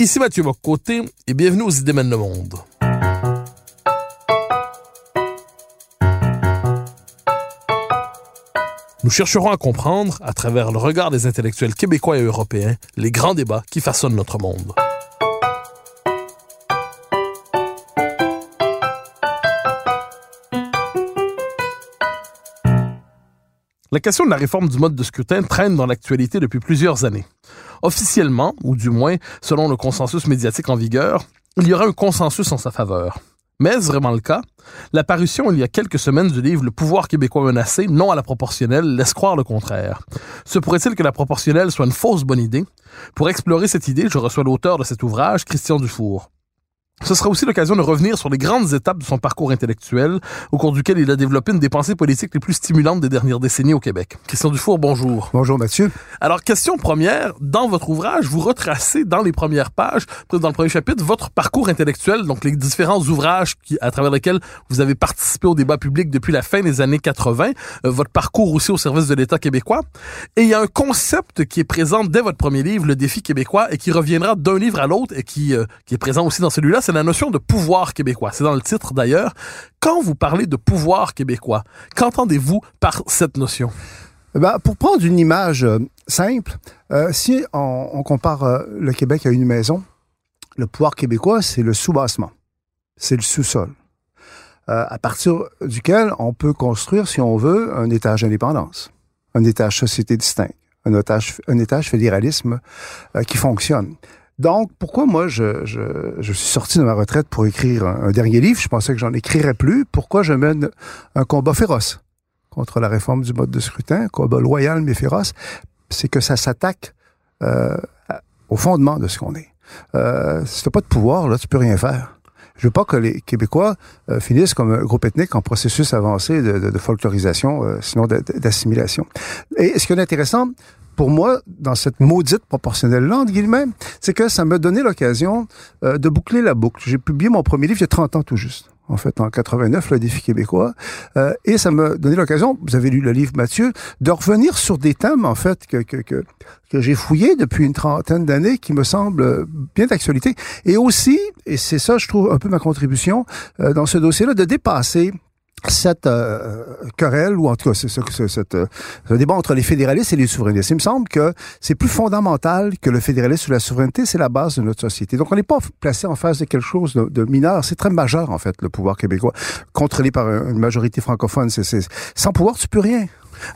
Ici Mathieu Bocoté et bienvenue aux Idées mènent le monde. Nous chercherons à comprendre, à travers le regard des intellectuels québécois et européens, les grands débats qui façonnent notre monde. La question de la réforme du mode de scrutin traîne dans l'actualité depuis plusieurs années. Officiellement, ou du moins selon le consensus médiatique en vigueur, il y aura un consensus en sa faveur. Mais est-ce vraiment le cas? L'apparition il y a quelques semaines du livre Le pouvoir québécois menacé, non à la proportionnelle, laisse croire le contraire. Se pourrait-il que la proportionnelle soit une fausse bonne idée? Pour explorer cette idée, je reçois l'auteur de cet ouvrage, Christian Dufour. Ce sera aussi l'occasion de revenir sur les grandes étapes de son parcours intellectuel, au cours duquel il a développé une des pensées politiques les plus stimulantes des dernières décennies au Québec. Christian Dufour, bonjour. Bonjour Mathieu. Alors, question première, dans votre ouvrage, vous retracez dans les premières pages, dans le premier chapitre, votre parcours intellectuel, donc les différents ouvrages qui, à travers lesquels vous avez participé au débat public depuis la fin des années 80, euh, votre parcours aussi au service de l'État québécois. Et il y a un concept qui est présent dès votre premier livre, Le défi québécois, et qui reviendra d'un livre à l'autre et qui, euh, qui est présent aussi dans celui-là, c'est la notion de pouvoir québécois. C'est dans le titre d'ailleurs. Quand vous parlez de pouvoir québécois, qu'entendez-vous par cette notion? Ben, pour prendre une image euh, simple, euh, si on, compare euh, le Québec à une maison, le pouvoir québécois, c'est le sous-bassement, c'est le sous-sol, à partir duquel on peut construire, si on veut, un étage d'indépendance, un étage société distincte, un étage, un étage fédéralisme qui fonctionne. Donc, pourquoi moi, je, je, je, suis sorti de ma retraite pour écrire un, dernier livre? Je pensais que j'en écrirais plus. Pourquoi je mène un combat féroce contre la réforme du mode de scrutin, un combat loyal mais féroce? C'est que ça s'attaque euh, au fondement de ce qu'on est. Euh, si t'as pas de pouvoir, là, tu peux rien faire. Je veux pas que les Québécois euh, finissent comme un groupe ethnique en processus avancé de folklorisation, euh, sinon d'assimilation. Et ce qui est intéressant, pour moi, dans cette maudite proportionnelle-là, entre guillemets, c'est que ça m'a donné l'occasion euh, de boucler la boucle. J'ai publié mon premier livre il y a 30 ans tout juste, en fait, en 89, Le défi québécois, euh, et ça m'a donné l'occasion, vous avez lu le livre Mathieu, de revenir sur des thèmes, en fait, que, que, que, que j'ai fouillés depuis une trentaine d'années, qui me semblent bien d'actualité, et aussi, et c'est ça, je trouve, un peu ma contribution euh, dans ce dossier-là, de dépasser cette euh, querelle, ou en tout cas c'est, cette, euh, ce débat entre les fédéralistes et les souverainistes. Il me semble que c'est plus fondamental que le fédéralisme ou la souveraineté, c'est la base de notre société. Donc on n'est pas placé en face de quelque chose de, de, mineur, c'est très majeur en fait, le pouvoir québécois, contrôlé par une majorité francophone. C'est, sans pouvoir, tu peux rien.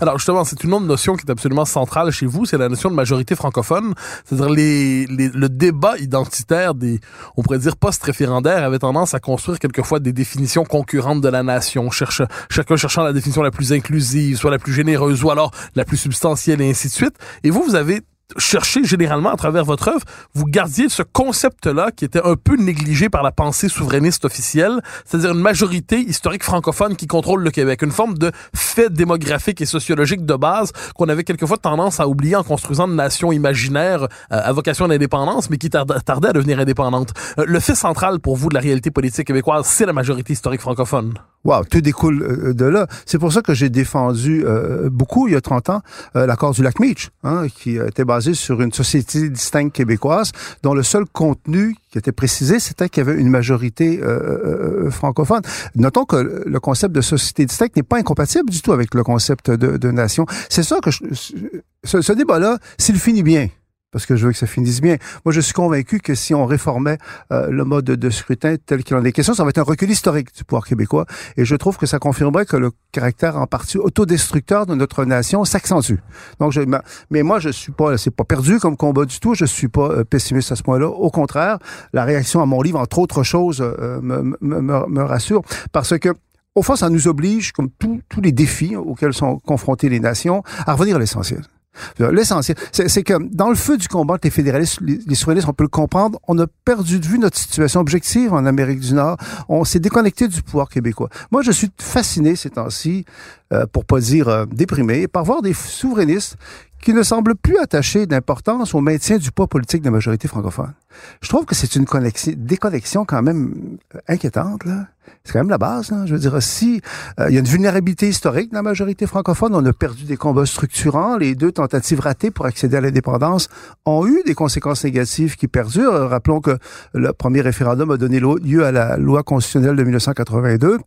Alors justement, c'est une autre notion qui est absolument centrale chez vous, c'est la notion de majorité francophone. C'est-à-dire les, les, le débat identitaire des, on pourrait dire post-référendaire, avait tendance à construire quelquefois des définitions concurrentes de la nation, cherche, chacun cherchant la définition la plus inclusive, soit la plus généreuse, ou alors la plus substantielle, et ainsi de suite. Et vous, vous avez chercher généralement à travers votre œuvre, vous gardiez ce concept-là qui était un peu négligé par la pensée souverainiste officielle, c'est-à-dire une majorité historique francophone qui contrôle le Québec, une forme de fait démographique et sociologique de base qu'on avait quelquefois tendance à oublier en construisant une nation imaginaire euh, à vocation d'indépendance, mais qui tardait à devenir indépendante. Euh, le fait central pour vous de la réalité politique québécoise, c'est la majorité historique francophone. Wow, tout découle euh, de là. C'est pour ça que j'ai défendu beaucoup, il y a 30 ans, l'accord du lac Meach, hein, qui était basé sur une société distincte québécoise, dont le seul contenu qui était précisé, c'était qu'il y avait une majorité euh, francophone. Notons que le concept de société distincte n'est pas incompatible du tout avec le concept de, nation. C'est ça que je, ce débat-là, s'il finit bien, parce que je veux que ça finisse bien. Moi, je suis convaincu que si on réformait euh, le mode de scrutin tel qu'il en est question, ça va être un recul historique du pouvoir québécois. Et je trouve que ça confirmerait que le caractère en partie autodestructeur de notre nation s'accentue. Donc, je, mais moi, je suis pas, c'est pas perdu comme combat du tout. Je suis pas euh, pessimiste à ce point-là. Au contraire, la réaction à mon livre, entre autres choses, euh, me, me, me, me rassure parce que au fond, ça nous oblige, comme tous les défis auxquels sont confrontées les nations, à revenir à l'essentiel. L'essentiel, c'est que dans le feu du combat les fédéralistes, les, souverainistes, on peut le comprendre, on a perdu de vue notre situation objective en Amérique du Nord. On s'est déconnecté du pouvoir québécois. Moi, je suis fasciné ces temps-ci, euh, pour pas dire euh, déprimé, par voir des souverainistes qui ne semblent plus attachés d'importance au maintien du poids politique de la majorité francophone. Je trouve que c'est une déconnexion quand même euh, inquiétante, là. C'est quand même la base. Hein. Je veux dire, si euh, il y a une vulnérabilité historique dans la majorité francophone, on a perdu des combats structurants. Les deux tentatives ratées pour accéder à l'indépendance ont eu des conséquences négatives qui perdurent. Rappelons que le premier référendum a donné lieu à la loi constitutionnelle de 1982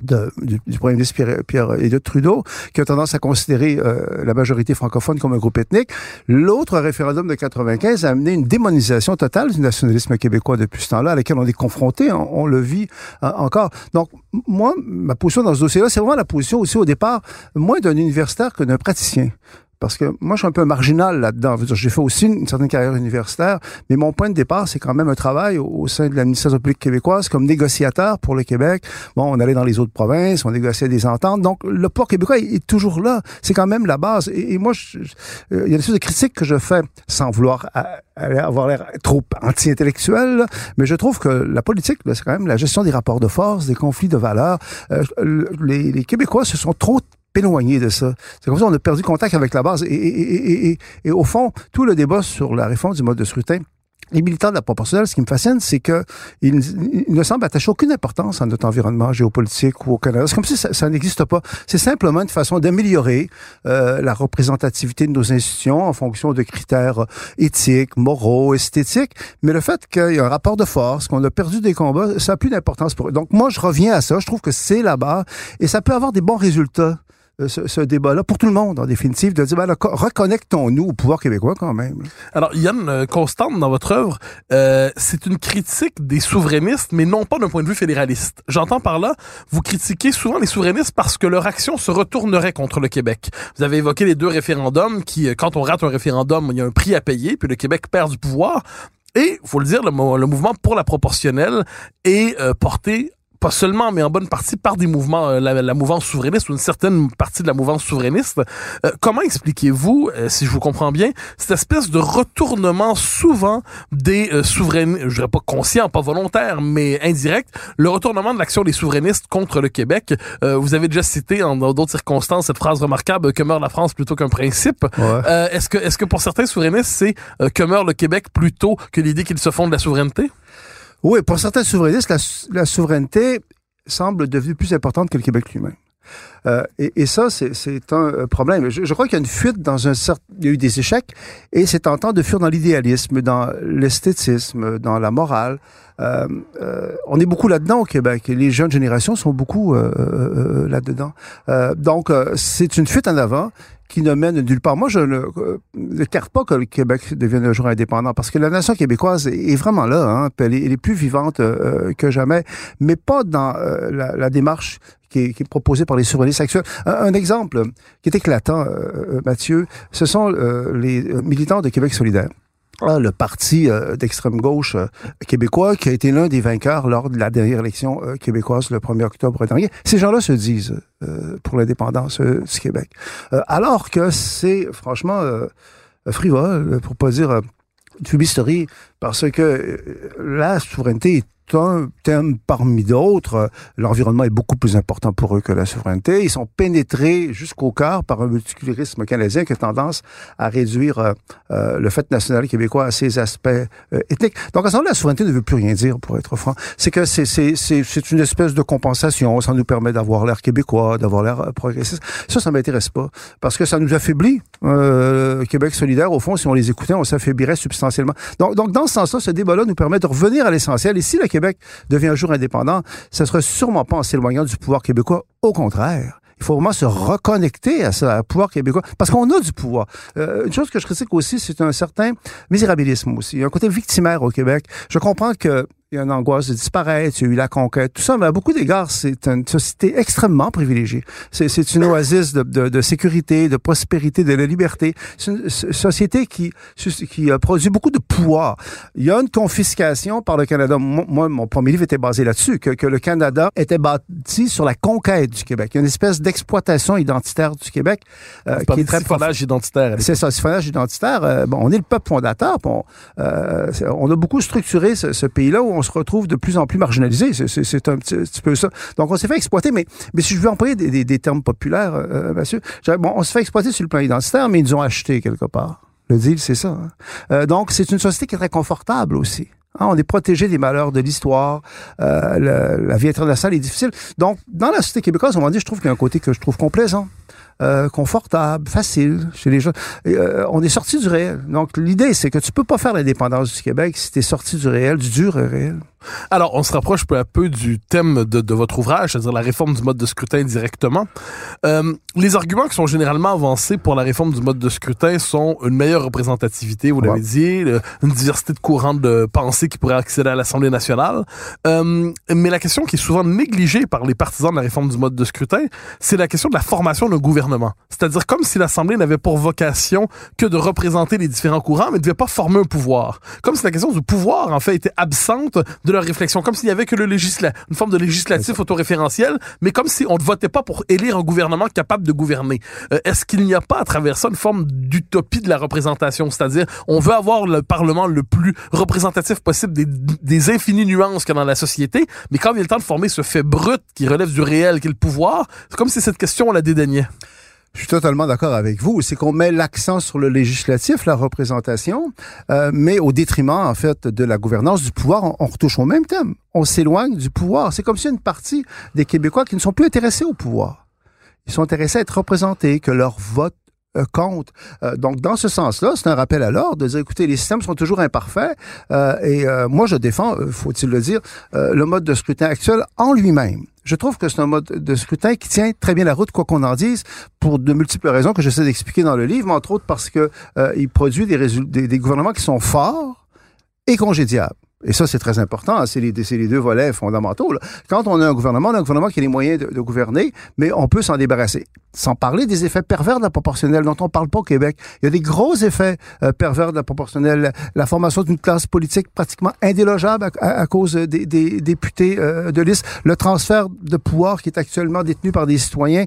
de, du, du, premier ministre Pierre, Pierre Elliott Trudeau, qui a tendance à considérer euh, la majorité francophone comme un groupe ethnique. L'autre référendum de 95 a amené une démonisation totale du nationalisme québécois depuis ce temps-là, à laquelle on est confronté, on, on le vit euh, encore. Donc, moi, ma position dans ce dossier-là, c'est vraiment la position aussi au départ, moins d'un universitaire que d'un praticien. Parce que moi, je suis un peu marginal là-dedans. J'ai fait aussi une certaine carrière universitaire, mais mon point de départ, c'est quand même un travail au, sein de l'administration publique québécoise comme négociateur pour le Québec. Bon, on allait dans les autres provinces, on négociait des ententes. Donc, le port québécois est, toujours là. C'est quand même la base. Et, moi, euh, il y a des choses de critiques que je fais sans vouloir avoir l'air trop anti-intellectuel, mais je trouve que la politique, c'est quand même la gestion des rapports de force, des conflits de valeurs. Euh, les Québécois se sont trop éloigné de ça. C'est comme ça qu'on a perdu contact avec la base. Et, et, et, et, au fond, tout le débat sur la réforme du mode de scrutin, les militants de la proportionnelle, ce qui me fascine, c'est que ils, ne semblent attacher aucune importance à notre environnement géopolitique ou au Canada. C'est comme si ça, n'existe pas. C'est simplement une façon d'améliorer euh, la représentativité de nos institutions en fonction de critères éthiques, moraux, esthétiques. Mais le fait qu'il y a un rapport de force, qu'on a perdu des combats, ça n'a plus d'importance pour eux. Donc moi, je reviens à ça. Je trouve que c'est là-bas et ça peut avoir des bons résultats euh, ce, ce débat-là pour tout le monde, en définitive, de dire, ben, reconnectons-nous au pouvoir québécois quand même. Alors, Yann, euh, constante dans votre œuvre, euh, c'est une critique des souverainistes, mais non pas d'un point de vue fédéraliste. J'entends par là, vous critiquez souvent les souverainistes parce que leur action se retournerait contre le Québec. Vous avez évoqué les deux référendums qui, quand on rate un référendum, il y a un prix à payer, puis le Québec perd du pouvoir. Et, faut le dire, le, le mouvement pour la proportionnelle est porté pas seulement, mais en bonne partie par des mouvements, euh, la, mouvance souverainiste ou une certaine partie de la mouvance souverainiste. Euh, comment expliquez-vous, euh, si je vous comprends bien, cette espèce de retournement souvent des souverainistes, je dirais pas conscient, pas volontaire, mais indirect, le retournement de l'action des souverainistes contre le Québec? vous avez déjà cité en d'autres circonstances cette phrase remarquable que meurt la France plutôt qu'un principe. est-ce que, est-ce que pour certains souverainistes, c'est que meurt le Québec plutôt que l'idée qu'ils se font de la souveraineté? Oui, pour certains souverainistes, la, souveraineté semble devenue plus importante que le Québec lui-même. Euh, et, ça, c'est un euh, problème. Je, crois qu'il y a une fuite dans un certain... Il y a eu des échecs, et c'est tentant de fuir dans l'idéalisme, dans l'esthétisme, dans la morale. Euh, on est beaucoup là-dedans au Québec. Les jeunes générations sont beaucoup là-dedans. donc, c'est une fuite en avant qui ne mène nulle part. Moi, je ne, euh, ne pas que le Québec devienne un jour indépendant, parce que la nation québécoise est vraiment là, hein, elle, est, plus vivante euh, que jamais, mais pas dans euh, la, démarche qui est, qui est, proposée par les souverainistes Un, exemple qui est éclatant, Mathieu, ce sont les militants de Québec solidaire. Ah, le parti d'extrême gauche québécois qui a été l'un des vainqueurs lors de la dernière élection québécoise le 1er octobre dernier. Ces gens-là se disent euh, pour l'indépendance euh, du Québec. Euh, alors que c'est franchement frivole, pour pas dire fumisterie, parce que la souveraineté est un thème parmi d'autres. L'environnement est beaucoup plus important pour eux que la souveraineté. Ils sont pénétrés jusqu'au cœur par un multiculturalisme canadien qui a tendance à réduire euh, euh, le fait national québécois à ses aspects euh, ethniques. Donc, à ce moment la souveraineté ne veut plus rien dire, pour être franc. C'est que c'est, c'est, c'est, c'est une espèce de compensation. Ça nous permet d'avoir l'air québécois, d'avoir l'air progressiste. Ça, ça m'intéresse pas. Parce que ça nous affaiblit. Québec solidaire, au fond, si on les écoutait, on s'affaiblirait substantiellement. Donc, donc dans ce sens-là, ce débat-là nous permet de revenir à l'essentiel. Et si la Québec devient un jour indépendant, ce sera sûrement pas en s'éloignant du pouvoir québécois. Au contraire, Il faut vraiment se reconnecter à ça, au pouvoir québécois, parce qu'on a du pouvoir. Euh, une chose que je critique aussi, c'est un certain misérabilisme aussi. Il y a un côté victimaire au Québec. Je comprends que il y a une angoisse de disparaître, il y a eu la conquête, tout ça, mais à beaucoup d'égards, c'est une société extrêmement privilégiée. C'est une oasis de, de, de, sécurité, de prospérité, de la liberté. C'est une société qui, qui a produit beaucoup de pouvoir. Il y a une confiscation par le Canada. Moi, mon premier livre était basé là-dessus, que, que, le Canada était bâti sur la conquête du Québec. Il y a une espèce d'exploitation identitaire du Québec. Euh, qui est très siphonnage identitaire. C'est ça, siphonnage identitaire. Euh, bon, on est le peuple fondateur. Bon, euh, on a beaucoup structuré ce, ce pays-là où on se retrouve de plus en plus marginalisé. C'est un petit, peu ça. Donc, on s'est fait exploiter, mais, mais si je veux employer des, termes populaires, euh, monsieur, bon, on se fait exploiter sur le plan identitaire, mais ils nous ont acheté quelque part. Le deal, c'est ça. Hein. Euh, donc, c'est une société qui est très confortable aussi. Hein, on est protégé des malheurs de l'histoire. Euh, la vie internationale est difficile. Donc, dans la société québécoise, on va dire, je trouve qu'il y a un côté que je trouve complaisant. Euh, confortable, facile chez les gens. Euh, on est sorti du réel. Donc l'idée, c'est que tu peux pas faire l'indépendance du Québec si tu es sorti du réel, du dur réel. Alors, on se rapproche peu à peu du thème de, de votre ouvrage, c'est-à-dire la réforme du mode de scrutin directement. Euh, les arguments qui sont généralement avancés pour la réforme du mode de scrutin sont une meilleure représentativité, vous l'avez dit, une diversité de courants de pensée qui pourraient accéder à l'Assemblée nationale. Euh, mais la question qui est souvent négligée par les partisans de la réforme du mode de scrutin, c'est la question de la formation d'un gouvernement c'est-à-dire comme si l'Assemblée n'avait pour vocation que de représenter les différents courants, mais ne devait pas former un pouvoir. Comme si la question du pouvoir, en fait, était absente de leur réflexion. Comme s'il n'y avait que le législa une forme de législatif autoréférentiel, mais comme si on ne votait pas pour élire un gouvernement capable de gouverner. Euh, est-ce qu'il n'y a pas à travers ça une forme d'utopie de la représentation? C'est-à-dire, on veut avoir le Parlement le plus représentatif possible des, des infinies nuances qu'il y a dans la société, mais quand il a le temps de former ce fait brut qui relève du réel, qui est le pouvoir, c'est comme si cette question, on la dédaignait. Je suis totalement d'accord avec vous. C'est qu'on met l'accent sur le législatif, la représentation, euh, mais au détriment, en fait, de la gouvernance, du pouvoir. On, retouche au même thème. On s'éloigne du pouvoir. C'est comme si une partie des Québécois qui ne sont plus intéressés au pouvoir. Ils sont intéressés à être représentés, que leur vote euh, compte. Euh, donc, dans ce sens-là, c'est un rappel à l'ordre de dire, écoutez, les systèmes sont toujours imparfaits euh, et moi, je défends, faut-il le dire, le mode de scrutin actuel en lui-même. Je trouve que c'est un mode de scrutin qui tient très bien la route, quoi qu'on en dise, pour de multiples raisons que j'essaie d'expliquer dans le livre, entre autres parce que il produit des, des, des gouvernements qui sont forts et congédiables. Et ça, c'est très important. C'est les, deux volets fondamentaux. Là. Quand on a un gouvernement, on a un gouvernement qui a les moyens de, gouverner, mais on peut s'en débarrasser. Sans parler des effets pervers de la proportionnelle dont on parle pas au Québec. Il y a des gros effets euh, pervers de la proportionnelle. La formation d'une classe politique pratiquement indélogeable à, cause des, des députés euh, de liste. Le transfert de pouvoir qui est actuellement détenu par des citoyens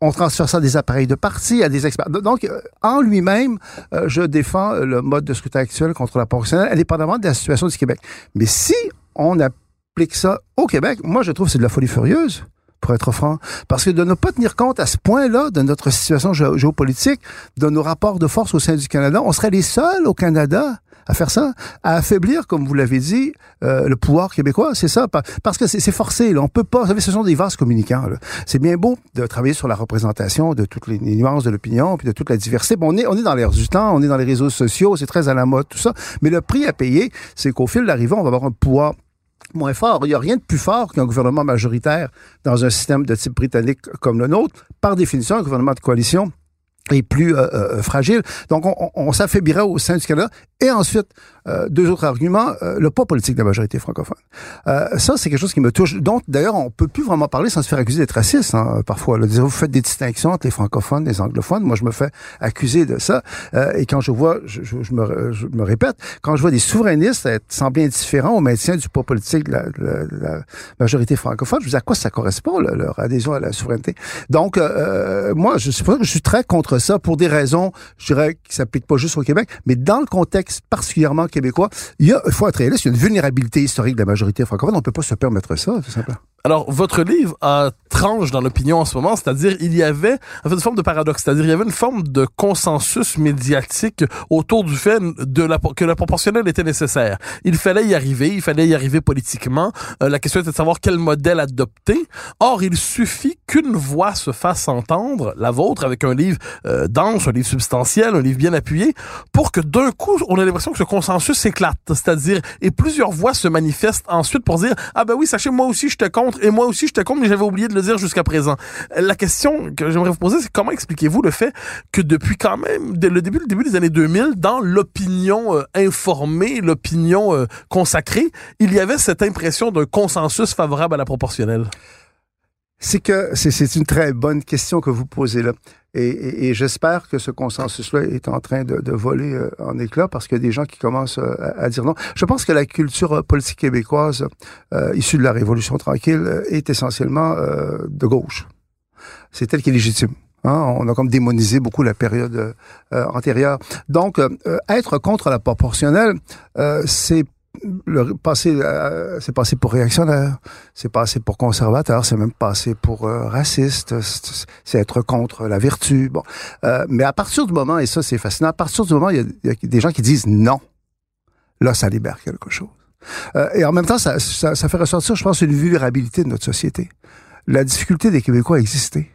on transfère ça des appareils de parti, à des experts. Donc, euh, en lui-même, euh, je défends le mode de scrutin actuel contre la proportionnelle, indépendamment de la situation du Québec. Mais si on applique ça au Québec, moi, je trouve que c'est de la folie furieuse pour être franc. Parce que de ne pas tenir compte à ce point-là de notre situation géopolitique, de nos rapports de force au sein du Canada, on serait les seuls au Canada à faire ça, à affaiblir, comme vous l'avez dit, euh, le pouvoir québécois. C'est ça, parce que c'est forcé. Là. On peut pas. Vous savez, ce sont des vases communicants. C'est bien beau de travailler sur la représentation de toutes les, nuances de l'opinion, puis de toute la diversité. Bon, on est, on est dans l'air du temps, on est dans les réseaux sociaux, c'est très à la mode, tout ça. Mais le prix à payer, c'est qu'au fil d'arrivée, on va avoir un pouvoir moins fort. Il n'y a rien de plus fort qu'un gouvernement majoritaire dans un système de type britannique comme le nôtre. Par définition, un gouvernement de coalition est plus euh, euh, fragile. Donc, on, on, s'affaiblirait au sein du Canada. Et ensuite, euh, deux autres arguments, euh, le poids politique de la majorité francophone. Euh, ça, c'est quelque chose qui me touche. Donc, d'ailleurs, on peut plus vraiment parler sans se faire accuser d'être raciste, hein, parfois. Là, vous faites des distinctions entre les francophones et les anglophones. Moi, je me fais accuser de ça. et quand je vois, je, je, me, je, me, répète, quand je vois des souverainistes être sembler indifférents au maintien du poids politique de la, de la, majorité francophone, je me dis à quoi ça correspond, leur adhésion à la souveraineté. Donc, moi, je, pour ça que je suis très contre ça, pour des raisons, je dirais, qui s'appliquent pas juste au Québec, mais dans le contexte particulièrement il, y a, faut être réaliste, il une vulnérabilité historique de la majorité francophone. On ne peut pas se permettre ça, tout simplement. Alors, votre livre a tranche dans l'opinion en ce moment, c'est-à-dire il y avait en fait, une forme de paradoxe, c'est-à-dire il y avait une forme de consensus médiatique autour du fait que la proportionnelle était nécessaire. Il fallait y arriver, il fallait y arriver politiquement. Euh, la question était de savoir quel modèle adopter. Or, il suffit qu'une voix se fasse entendre, la vôtre, avec un livre euh, dense, un livre substantiel, un livre bien appuyé, pour que d'un coup, on ait l'impression que ce consensus s'éclate. C'est-à-dire, et plusieurs voix se manifestent ensuite pour dire, ah ben oui, sachez, moi aussi, je te et moi aussi, te contre, mais j'avais oublié de le dire dire jusqu'à présent. La question que j'aimerais vous poser, c'est comment expliquez-vous le fait que depuis quand même dès le début, le début des années 2000, dans l'opinion euh, informée, l'opinion euh, consacrée, il y avait cette impression d'un consensus favorable à la proportionnelle? C'est que c'est- une très bonne question que vous posez là. Et, et- et j'espère que ce consensus-là est en train de, de voler euh, en éclats parce qu'il y a des gens qui commencent euh, à, dire non. Je pense que la culture euh, politique québécoise euh, issue de la Révolution tranquille euh, est essentiellement de gauche. C'est elle qui est légitime. Hein, on a comme démonisé beaucoup la période antérieure. Donc, être contre la proportionnelle, c'est le passé, euh, c'est passé pour réactionnaire, c'est passé pour conservateur, c'est même passé pour euh, raciste, c'est être contre la vertu. Bon, Euh, mais à partir du moment, et ça c'est fascinant, à partir du moment, il y a des gens qui disent non. Là, ça libère quelque chose. Euh, et en même temps, ça, ça, ça fait ressortir, je pense, une vulnérabilité de notre société. La difficulté des Québécois à exister.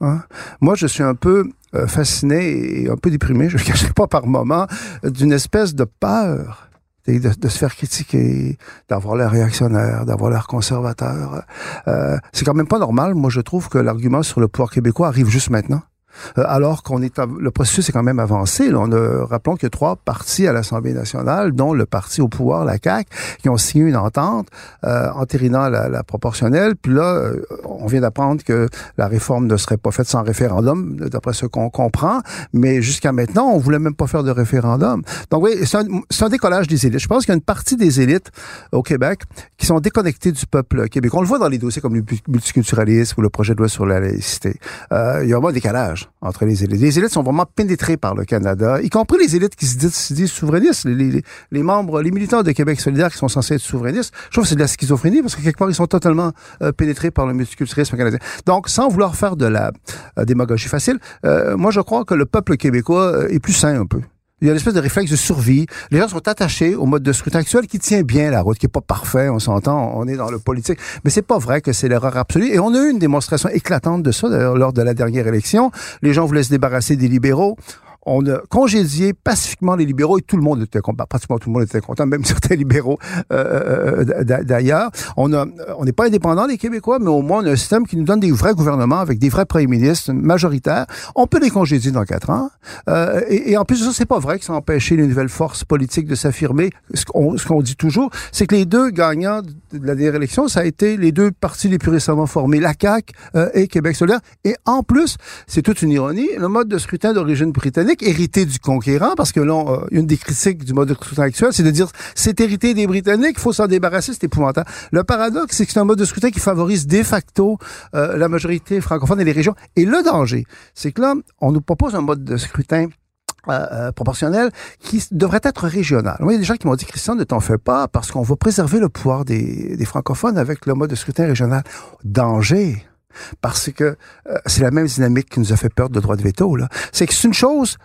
Hein? Moi, je suis un peu euh, fasciné et un peu déprimé, je ne le cacherai pas par moment, d'une espèce de peur de, de, se faire critiquer, d'avoir l'air réactionnaire, d'avoir l'air conservateur. Euh, c'est quand même pas normal. Moi, je trouve que l'argument sur le pouvoir québécois arrive juste maintenant. Euh, alors qu'on est le processus est quand même avancé. Là. On a, rappelons qu'il y a trois partis à l'Assemblée nationale, dont le parti au pouvoir, la CAQ, qui ont signé une entente euh, entérinant la, la proportionnelle. Puis là, euh, on vient d'apprendre que la réforme ne serait pas faite sans référendum, d'après ce qu'on comprend. Mais jusqu'à maintenant, on voulait même pas faire de référendum. Donc oui, c'est un, un décollage des élites. Je pense qu'il y a une partie des élites au Québec qui sont déconnectées du peuple québécois. On le voit dans les dossiers comme le multiculturalisme ou le projet de loi sur la laïcité. Euh, il y a vraiment un décalage entre les élites. Les élites sont vraiment pénétrées par le Canada, y compris les élites qui se disent, se disent souverainistes. Les, les, les membres, les militants de Québec solidaire qui sont censés être souverainistes, je trouve que c'est de la schizophrénie parce que quelque part, ils sont totalement euh, pénétrés par le multiculturalisme canadien. Donc, sans vouloir faire de la euh, démagogie facile, euh, moi, je crois que le peuple québécois euh, est plus sain un peu. Il y a une espèce de réflexe de survie. Les gens sont attachés au mode de scrutin actuel qui tient bien la route, qui est pas parfait, on s'entend, on est dans le politique. Mais c'est pas vrai que c'est l'erreur absolue. Et on a eu une démonstration éclatante de ça, d'ailleurs, lors de la dernière élection. Les gens voulaient se débarrasser des libéraux on a congédié pacifiquement les libéraux et tout le monde était content. Pratiquement tout le monde était content, même certains libéraux euh, euh, d'ailleurs. On a, on n'est pas indépendant les Québécois, mais au moins on a un système qui nous donne des vrais gouvernements avec des vrais premiers ministres majoritaires. On peut les congédier dans quatre ans. Euh, et, et, en plus ça, c'est pas vrai que ça a empêché les nouvelles forces politiques de s'affirmer. Ce qu'on dit toujours, c'est que les deux gagnants de la dernière élection, ça a été les deux partis les plus récemment formés, la CAQ euh, et Québec solidaire. Et en plus, c'est toute une ironie, le mode de scrutin d'origine britannique hérité du conquérant, parce que là, euh, des critiques du mode de scrutin actuel, c'est de dire c'est hérité des Britanniques, il faut s'en débarrasser, c'est épouvantable. Le paradoxe, c'est que c'est un mode de scrutin qui favorise de facto euh, la majorité francophone et les régions. Et le danger, c'est que là, on nous propose un mode de scrutin euh, proportionnel qui devrait être régional. Il y a des gens qui m'ont dit, Christian, ne t'en fais pas parce qu'on va préserver le pouvoir des francophones avec le mode de scrutin régional. Danger parce que euh, c'est la même dynamique qui nous a fait peur de droit de veto. C'est que c'est une chose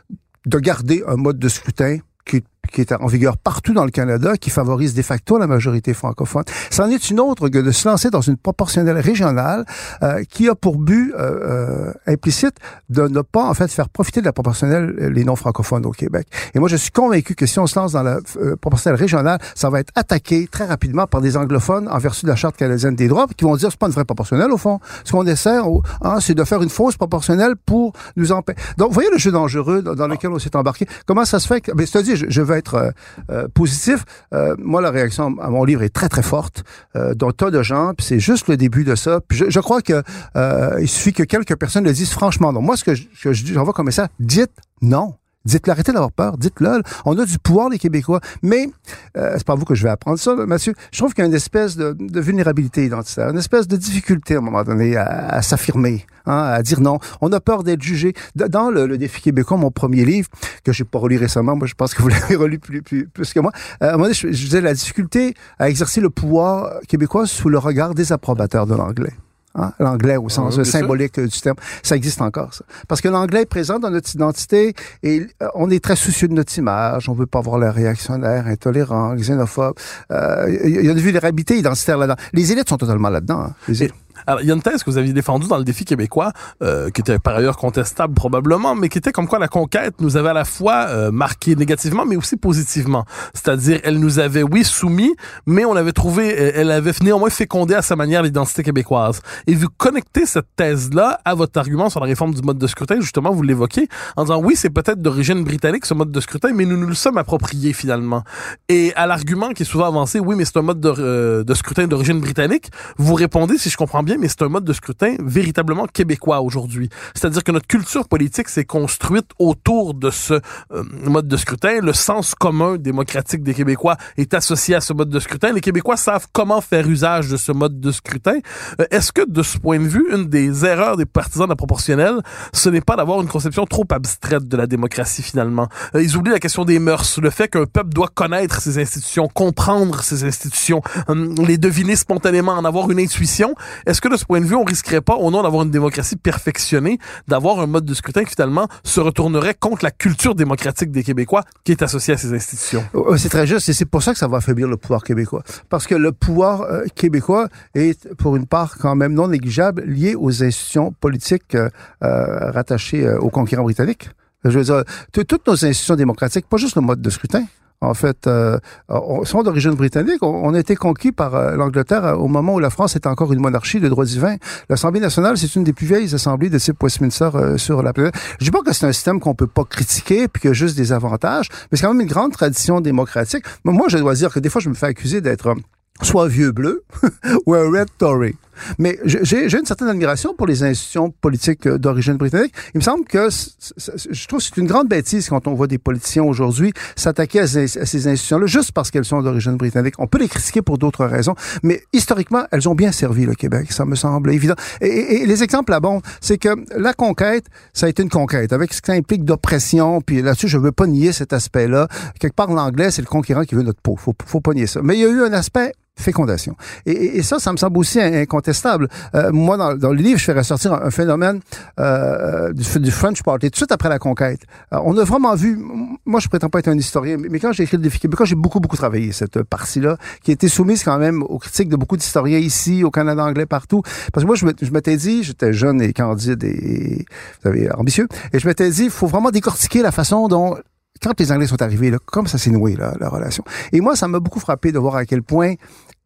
de garder un mode de scrutin qui, qui est en vigueur partout dans le Canada, qui favorise de facto la majorité francophone. C'en est une autre que de se lancer dans une proportionnelle régionale euh, qui a pour but euh, euh, implicite de ne pas en fait faire profiter de la proportionnelle les non-francophones au Québec. Et moi, je suis convaincu que si on se lance dans la euh, proportionnelle régionale, ça va être attaqué très rapidement par des anglophones en vertu de la Charte canadienne des droits, qui vont dire c'est pas une vraie proportionnelle au fond. Ce qu'on essaie, hein, c'est de faire une fausse proportionnelle pour nous empêcher. Donc, vous voyez le jeu dangereux dans, dans lequel on s'est embarqué. Comment ça se fait que, ben, c'est-à-dire, je, je veux être euh, euh, positif. Euh, moi, la réaction à mon livre est très très forte, euh, dont tas de gens. Puis c'est juste le début de ça. Puis je, crois que euh, il suffit que quelques personnes le disent franchement. Donc moi, ce que je, je comme ça, dites non. Dites-le, arrêtez d'avoir peur. Dites-le. On a du pouvoir, les Québécois. Mais, euh, c'est pas vous que je vais apprendre ça, Mathieu. Je trouve qu'il y a une espèce de, de, vulnérabilité identitaire, une espèce de difficulté, à un moment donné, à s'affirmer, hein, à dire non. On a peur d'être jugé. Dans le, le, défi québécois, mon premier livre, que j'ai pas relu récemment, moi, je pense que vous l'avez relu plus, plus, plus que moi, euh, à un moment donné, je, je disais la difficulté à exercer le pouvoir québécois sous le regard des approbateurs de l'anglais. Hein? L'anglais au sens Ah, symbolique sûr. du terme. Ça existe encore, ça. Parce que l'anglais est présent dans notre identité et euh, on est très soucieux de notre image. On veut pas avoir l'air réactionnaire, intolérant, xénophobe. Euh, il y a une vulnérabilité identitaire là-dedans. Les élites sont totalement là-dedans. Hein? Alors, il y a une thèse que vous aviez défendue dans le défi québécois, euh, qui était par ailleurs contestable probablement, mais qui était comme quoi la conquête nous avait à la fois euh, marqué négativement, mais aussi positivement. C'est-à-dire, elle nous avait, oui, soumis, mais on avait trouvé, elle avait néanmoins fécondé à sa manière l'identité québécoise. Et vous connectez cette thèse-là à votre argument sur la réforme du mode de scrutin, justement, vous l'évoquez, en disant, oui, c'est peut-être d'origine britannique, ce mode de scrutin, mais nous nous le sommes appropriés, finalement. Et à l'argument qui est souvent avancé, oui, mais c'est un mode de, euh, de scrutin d'origine britannique, vous répondez, si je comprends bien, mais c'est un mode de scrutin véritablement québécois aujourd'hui. C'est-à-dire que notre culture politique s'est construite autour de ce euh, mode de scrutin. Le sens commun démocratique des Québécois est associé à ce mode de scrutin. Les Québécois savent comment faire usage de ce mode de scrutin. Euh, est-ce que, de ce point de vue, une des erreurs des partisans de la proportionnelle, ce n'est pas d'avoir une conception trop abstraite de la démocratie, finalement? Euh, ils oublient la question des mœurs, le fait qu'un peuple doit connaître ses institutions, comprendre ses institutions, les deviner spontanément, en avoir une intuition. Que, de ce point de vue, on risquerait pas, au nom d'avoir une démocratie perfectionnée, d'avoir un mode de scrutin qui, finalement, se retournerait contre la culture démocratique des Québécois qui est associée à ces institutions? C'est très juste et c'est pour ça que ça va affaiblir le pouvoir québécois. Parce que le pouvoir euh, québécois est, pour une part, quand même non négligeable, lié aux institutions politiques euh, euh rattachées euh, aux conquérants britanniques. Je veux dire, toutes nos institutions démocratiques, pas juste le mode de scrutin, en fait, euh, sont d'origine britannique. On, a été conquis par euh, l'Angleterre euh, au moment où la France était encore une monarchie de droit divin. L'Assemblée nationale, c'est une des plus vieilles assemblées de type Westminster euh, sur la planète. Je dis pas que c'est un système qu'on peut pas critiquer puis qu'il y a juste des avantages, mais c'est quand même une grande tradition démocratique. moi, je dois dire que des fois, je me fais accuser d'être soit vieux bleu ou un red Tory. Mais j'ai une certaine admiration pour les institutions politiques euh, d'origine britannique. Il me semble que je trouve que c'est une grande bêtise quand on voit des politiciens aujourd'hui s'attaquer à, ces, institutions-là juste parce qu'elles sont d'origine britannique. On peut les critiquer pour d'autres raisons, mais historiquement, elles ont bien servi le Québec. Ça me semble évident. Et, les exemples là-bas, c'est que la conquête, ça a été une conquête avec ce que ça implique d'oppression. Puis là-dessus, je veux pas nier cet aspect-là. Quelque part, l'anglais, c'est le conquérant qui veut notre peau. Faut, faut pas nier ça. Mais il y a eu un aspect fécondation. Et, et, ça, ça me semble aussi incontestable. Euh, moi, dans, dans, le livre, je fais ressortir un, phénomène euh, du, du, French Party, tout de suite après la conquête. Euh, on a vraiment vu, moi je prétends pas être un historien, mais, quand j'ai écrit le défi québécois, j'ai beaucoup, beaucoup travaillé cette partie-là, qui a été soumise quand même aux critiques de beaucoup d'historiens ici, au Canada anglais, partout. Parce que moi, je m'étais dit, j'étais jeune et candide et vous savez, ambitieux, et je m'étais dit, il faut vraiment décortiquer la façon dont quand les Anglais sont arrivés, là, comme ça s'est noué, là, la relation. Et moi, ça m'a beaucoup frappé de voir à quel point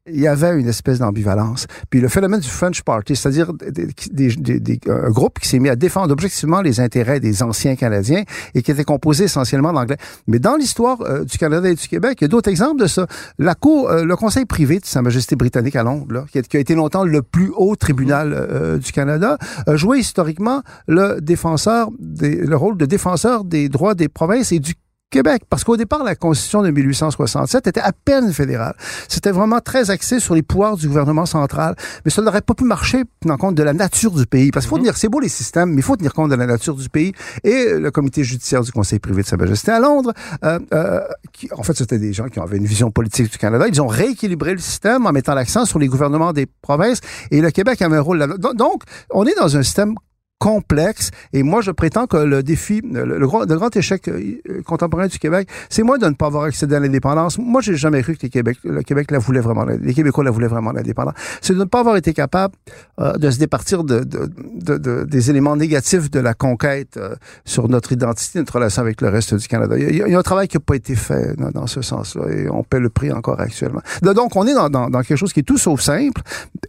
il y avait une espèce d'ambivalence. Puis le phénomène du French Party, c'est-à-dire des, des, des, un groupe qui s'est mis à défendre objectivement les intérêts des anciens Canadiens et qui était composé essentiellement d'anglais. Mais dans l'histoire euh, du Canada et du Québec, il y a d'autres exemples de ça. La Cour, euh, le Conseil privé de Sa Majesté britannique à Londres, là, qui, a, été longtemps le plus haut tribunal euh, du Canada, joué historiquement le défenseur, des, le rôle de défenseur des droits des provinces et du Québec. Parce qu'au départ, la Constitution de 1867 était à peine fédérale. C'était vraiment très axé sur les pouvoirs du gouvernement central. Mais ça n'aurait pas pu marcher tenant compte de la nature du pays. Parce qu'il faut mhm. tenir, c'est beau les systèmes, mais il faut tenir compte de la nature du pays. Et le comité judiciaire du Conseil privé de Sa Majesté à Londres, euh, euh, qui, en fait, c'était des gens qui avaient une vision politique du Canada. Ils ont rééquilibré le système en mettant l'accent sur les gouvernements des provinces. Et le Québec avait un rôle là Donc, on est dans un système complexe. Et moi, je prétends que le défi, le, grand, le grand, échec euh, contemporain du Québec, c'est moi de ne pas avoir accédé à l'indépendance. Moi, j'ai jamais cru que les Québec, le Québec la voulait vraiment, les Québécois la voulaient vraiment l'indépendance. C'est de ne pas avoir été capable euh, de se départir de, de, de, des éléments négatifs de la conquête euh, sur notre identité, notre relation avec le reste du Canada. Il y a, il y a un travail qui n'a pas été fait dans, dans ce sens-là et on paie le prix encore actuellement. Donc, on est dans, dans, dans quelque chose qui est tout sauf simple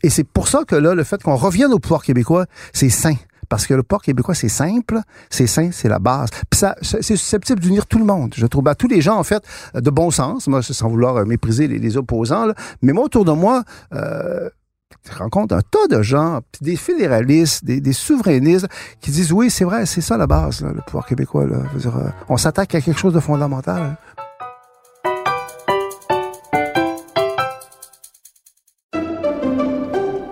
et c'est pour ça que là, le fait qu'on revienne au pouvoir québécois, c'est sain. Parce que le port québécois, c'est simple, c'est sain, c'est la base. Puis ça, c'est susceptible d'unir tout le monde. Je trouve, à tous les gens, en fait, de bon sens, moi, sans vouloir euh, mépriser les, opposants, là, mais moi, autour de moi, euh, je rencontre un tas de gens, des fédéralistes, des, souverainistes, qui disent oui, c'est vrai, c'est ça la base, le pouvoir québécois. Là. Dire, euh, on s'attaque à quelque chose de fondamental.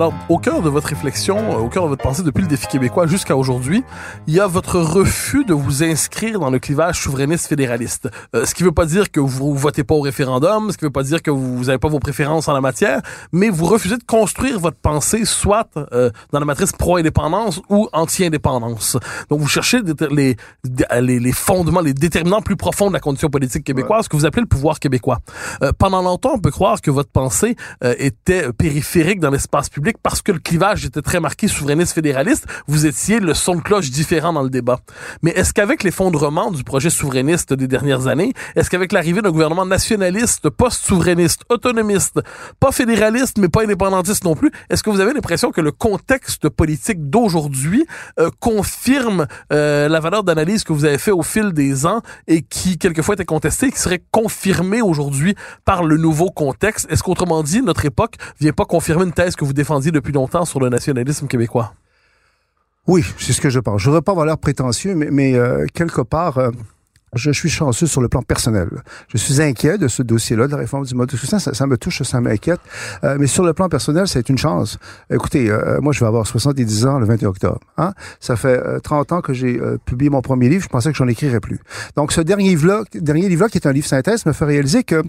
Alors, au cœur de votre réflexion, euh, au cœur de votre pensée depuis le défi québécois jusqu'à aujourd'hui, il y a votre refus de vous inscrire dans le clivage souverainiste fédéraliste. Euh, ce qui ne veut pas dire que vous votez pas au référendum, ce qui ne veut pas dire que vous n'avez pas vos préférences en la matière, mais vous refusez de construire votre pensée soit euh, dans la matrice pro-indépendance ou anti-indépendance. Donc, vous cherchez les, les, les fondements, les déterminants plus profonds de la condition politique québécoise, ce que vous appelez le pouvoir québécois. Euh, pendant longtemps, on peut croire que votre pensée était périphérique dans l'espace public parce que le clivage était très marqué souverainiste fédéraliste. Vous étiez le son de cloche différent dans le débat. Mais est-ce qu'avec l'effondrement du projet souverainiste des dernières années, est-ce qu'avec l'arrivée d'un gouvernement nationaliste, post-souverainiste, autonomiste, pas fédéraliste mais pas indépendantiste non plus, est-ce que vous avez l'impression que le contexte politique d'aujourd'hui euh, confirme euh, la valeur d'analyse que vous avez fait au fil des ans et qui quelquefois était contestée, qui serait confirmée aujourd'hui par le nouveau contexte? Est-ce qu'autrement dit, notre époque vient pas confirmer une thèse que vous depuis longtemps sur le nationalisme québécois? Oui, c'est ce que je pense. Je voudrais pas avoir l'air prétentieux, mais, euh, quelque part, euh, je suis chanceux sur le plan personnel. Je suis inquiet de ce dossier-là, de la réforme du mode de soutien. Ça, ça me touche, ça m'inquiète. Euh, mais sur le plan personnel, c'est une chance. Écoutez, moi, je vais avoir 70 ans le 21 octobre. Hein? Ça fait euh, 30 ans que j'ai publié mon premier livre. Je pensais que j'en écrirais plus. Donc, ce dernier livre-là, dernier livre-là, qui est un livre synthèse, me fait réaliser que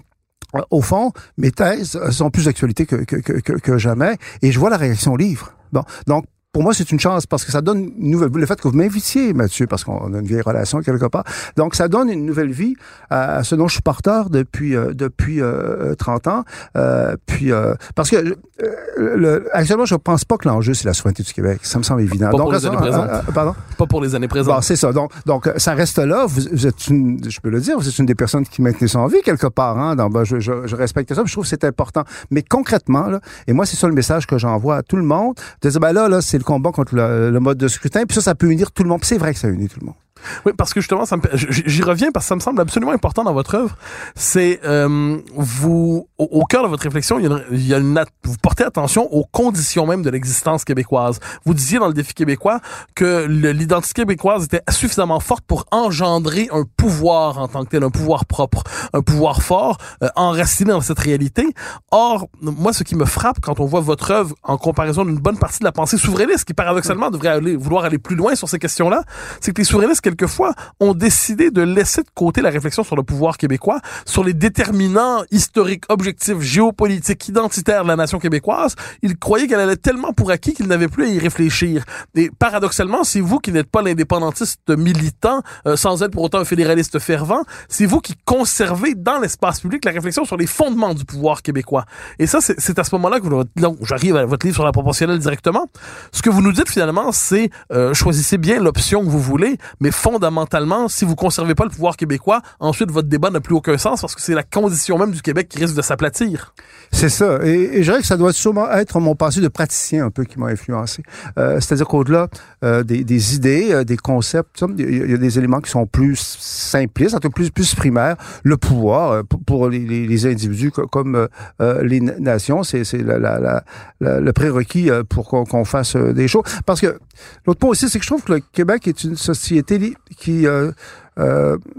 au fond, mes thèses sont plus d'actualité que, que, jamais, et je vois la réaction au livre. Bon, donc pour moi, c'est une chance parce que ça donne une nouvelle le fait que vous m'invitiez, Mathieu, parce qu'on a une vieille relation quelque part. Donc, ça donne une nouvelle vie à ce dont je suis porteur depuis euh, depuis euh, 30 ans. Euh, puis euh, parce que euh, le, actuellement, je pense pas que l'enjeu c'est la souveraineté du Québec. Ça me semble évident. Pas donc, pour les années présentes. pardon? Pas pour les années présentes. Bon, c'est ça. Donc, donc, ça reste là. Vous, vous, êtes une, je peux le dire, vous êtes une des personnes qui maintenait en vie quelque part. Hein. Donc, ben, je, je, je, respecte ça. Je trouve que c'est important. Mais concrètement, là, et moi, c'est ça le message que j'envoie à tout le monde. De dire, ben là, là, c'est combat contre le, mode de scrutin. Puis ça, ça peut unir tout le monde. C'est vrai que ça unit tout le monde. Oui, parce que justement, ça me, j'y reviens parce que ça me semble absolument important dans votre œuvre. C'est euh, vous au, cœur de votre réflexion, il y a, une, il y a une, vous portez attention aux conditions même de l'existence québécoise. Vous disiez dans le défi québécois que l'identité québécoise était suffisamment forte pour engendrer un pouvoir en tant que tel, un pouvoir propre, un pouvoir fort, euh, enraciné dans cette réalité. Or, moi, ce qui me frappe quand on voit votre œuvre en comparaison d'une bonne partie de la pensée souverainiste, qui paradoxalement devrait aller, vouloir aller plus loin sur ces questions-là, c'est que les souverainistes quelquefois, ont décidé de laisser de côté la réflexion sur le pouvoir québécois, sur les déterminants historiques, objectifs, géopolitiques, identitaires de la nation québécoise. Ils croyaient qu'elle allait tellement pour acquis qu'ils n'avaient plus à y réfléchir. Et paradoxalement, c'est vous qui n'êtes pas l'indépendantiste militant, euh, sans être pour autant un fédéraliste fervent, c'est vous qui conservez dans l'espace public la réflexion sur les fondements du pouvoir québécois. Et ça, c'est à ce moment-là que j'arrive à votre livre sur la proportionnelle directement. Ce que vous nous dites finalement, c'est euh, choisissez bien l'option que vous voulez, mais fondamentalement, si vous conservez pas le pouvoir québécois, ensuite votre débat n'a plus aucun sens parce que c'est la condition même du Québec qui risque de s'aplatir. C'est ça. Et, je dirais que ça doit sûrement être mon passé de praticien un peu qui m'a influencé. Euh, C'est-à-dire qu'au-delà euh, des, idées, euh, des concepts, il y a des éléments qui sont plus simplistes, un peu plus, plus primaires. Le pouvoir, pour, les, individus comme les nations, c'est le prérequis pour qu'on qu fasse des choses. Parce que l'autre point aussi, c'est que je trouve que le Québec est une société qui euh,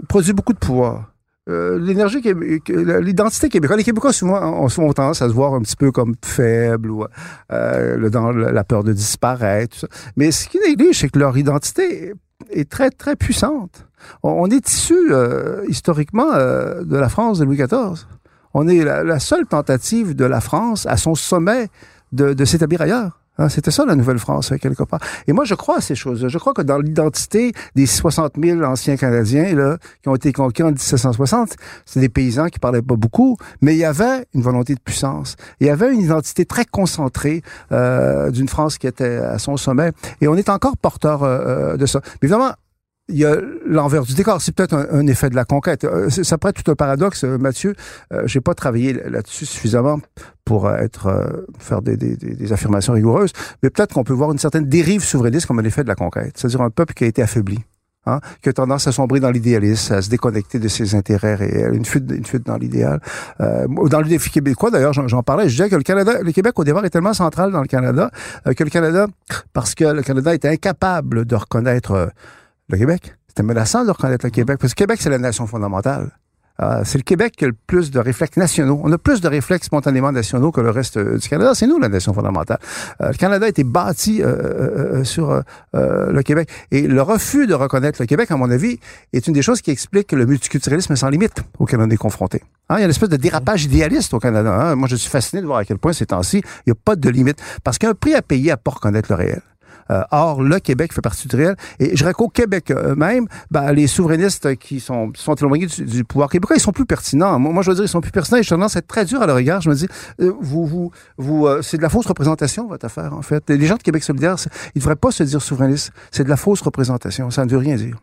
produit beaucoup de pouvoir. Euh, l'énergie, l'identité québécoise. Les Québécois souvent ont souvent tendance à se voir un petit peu comme faibles ou euh, dans la peur de disparaître. Mais ce qui néglige, c'est que leur identité est très très puissante. On, est issu euh, historiquement euh, de la France de Louis XIV. On est la, seule tentative de la France à son sommet de s'établir ailleurs. Ah, C'était ça la Nouvelle-France, hein, quelque part. Et moi, je crois à ces choses-là. Je crois que dans l'identité des 60 000 anciens Canadiens là, qui ont été conquis en 1760, c'est des paysans qui parlaient pas beaucoup, mais il y avait une volonté de puissance. Il y avait une identité très concentrée euh, d'une France qui était à son sommet. Et on est encore porteur euh, de ça. Mais évidemment, il y a l'envers du décor. C'est peut-être un, effet de la conquête. Ça pourrait être tout un paradoxe, Mathieu. Euh, J'ai pas travaillé là-dessus suffisamment pour être euh, faire des, des, des, affirmations rigoureuses, mais peut-être qu'on peut voir une certaine dérive souverainiste comme un effet de la conquête. C'est-à-dire un peuple qui a été affaibli. Hein, qui a tendance à sombrer dans l'idéalisme, à se déconnecter de ses intérêts réels, une fuite, une fuite dans l'idéal. Euh, dans le défi québécois, d'ailleurs, j'en parlais, je disais que le Canada, le Québec au départ est tellement central dans le Canada euh, que le Canada, parce que le Canada est incapable de reconnaître euh, le Québec. C'était menaçant de reconnaître le Québec, parce que le Québec, c'est la nation fondamentale. Euh, c'est le Québec qui a le plus de réflexes nationaux. On a plus de réflexes spontanément nationaux que le reste euh, du Canada. C'est nous, la nation fondamentale. Euh, le Canada a été bâti euh, euh, sur le Québec. Et le refus de reconnaître le Québec, à mon avis, est une des choses qui explique le multiculturalisme sans limite auquel on est confronté. Hein, il y a une espèce de dérapage idéaliste au Canada. Hein. Moi, je suis fasciné de voir à quel point ces temps-ci, il n'y a pas de limite. Parce qu'il y a un prix à payer à pas reconnaître le réel. Euh, or, le Québec fait partie du réel. Et je dirais qu'au Québec euh, même, ben, les souverainistes qui sont, sont éloignés du, pouvoir québécois, ils sont plus pertinents. Moi, je veux dire, ils sont plus pertinents et j'ai tendance à être très dur à leur égard. Je me dis, euh, vous, vous, vous, c'est de la fausse représentation, votre affaire, en fait. Les gens de Québec solidaire, ils devraient pas se dire souverainistes. C'est de la fausse représentation. Ça ne veut rien dire.